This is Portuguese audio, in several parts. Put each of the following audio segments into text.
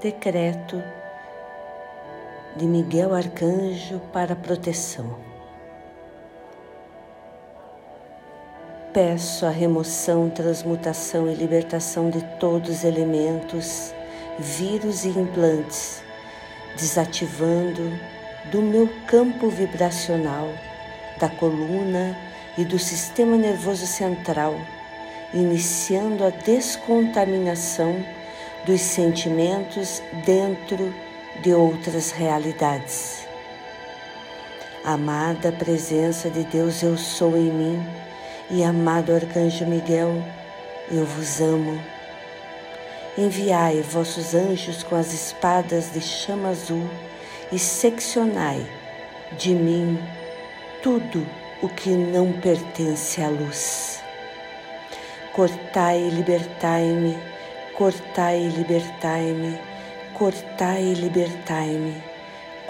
decreto de Miguel Arcanjo para proteção. Peço a remoção, transmutação e libertação de todos os elementos, vírus e implantes, desativando do meu campo vibracional, da coluna e do sistema nervoso central, iniciando a descontaminação dos sentimentos dentro de outras realidades. Amada presença de Deus, eu sou em mim, e amado Arcanjo Miguel, eu vos amo. Enviai vossos anjos com as espadas de chama azul e seccionai de mim tudo o que não pertence à luz. Cortai e libertai-me cortai e libertai-me, cortai e libertai-me,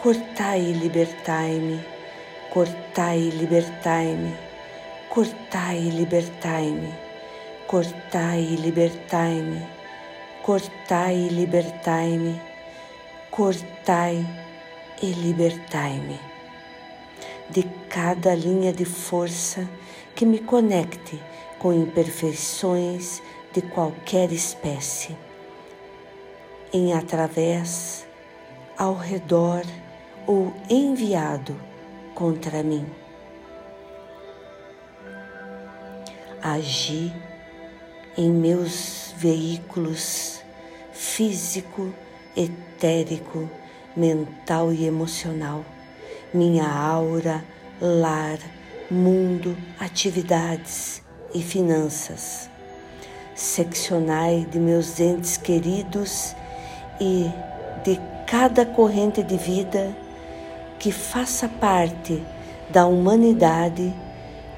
cortai e libertai-me, cortai e libertai-me, cortai e libertai-me, cortai e libertai-me, cortai e libertai-me, cortai e libertai-me. De cada linha de força que me conecte com imperfeições de qualquer espécie, em através, ao redor ou enviado contra mim. Agi em meus veículos físico, etérico, mental e emocional, minha aura, lar, mundo, atividades e finanças seccionai de meus entes queridos e de cada corrente de vida que faça parte da humanidade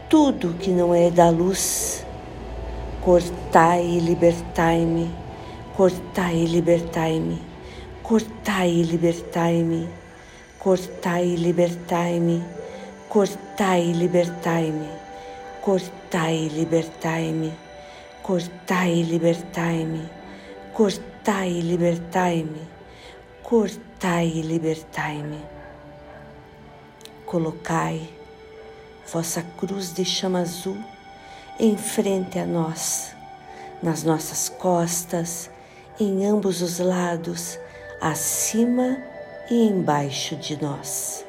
tudo que não é da luz. Cortai e libertai-me, cortai e libertai-me, cortai e libertai-me, cortai e libertai-me, cortai e libertai-me, cortai e libertai-me cortai e libertai-me, cortai e libertai-me, cortai e libertai-me. Colocai vossa cruz de chama azul em frente a nós, nas nossas costas, em ambos os lados, acima e embaixo de nós.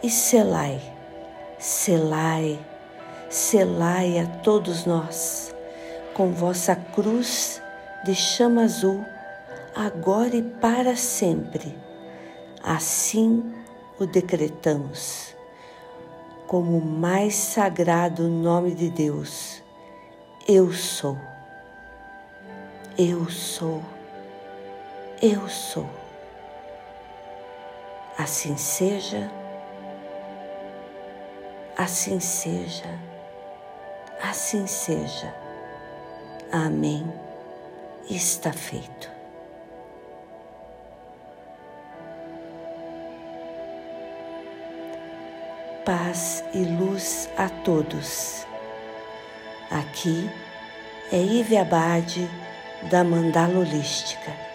E selai, selai, selai a todos nós com vossa cruz de chama azul, agora e para sempre. Assim o decretamos, como o mais sagrado nome de Deus. Eu sou. Eu sou. Eu sou. Assim seja. Assim seja. Assim seja. Amém. Está feito. Paz e luz a todos. Aqui é Ive Abade da Mandala Holística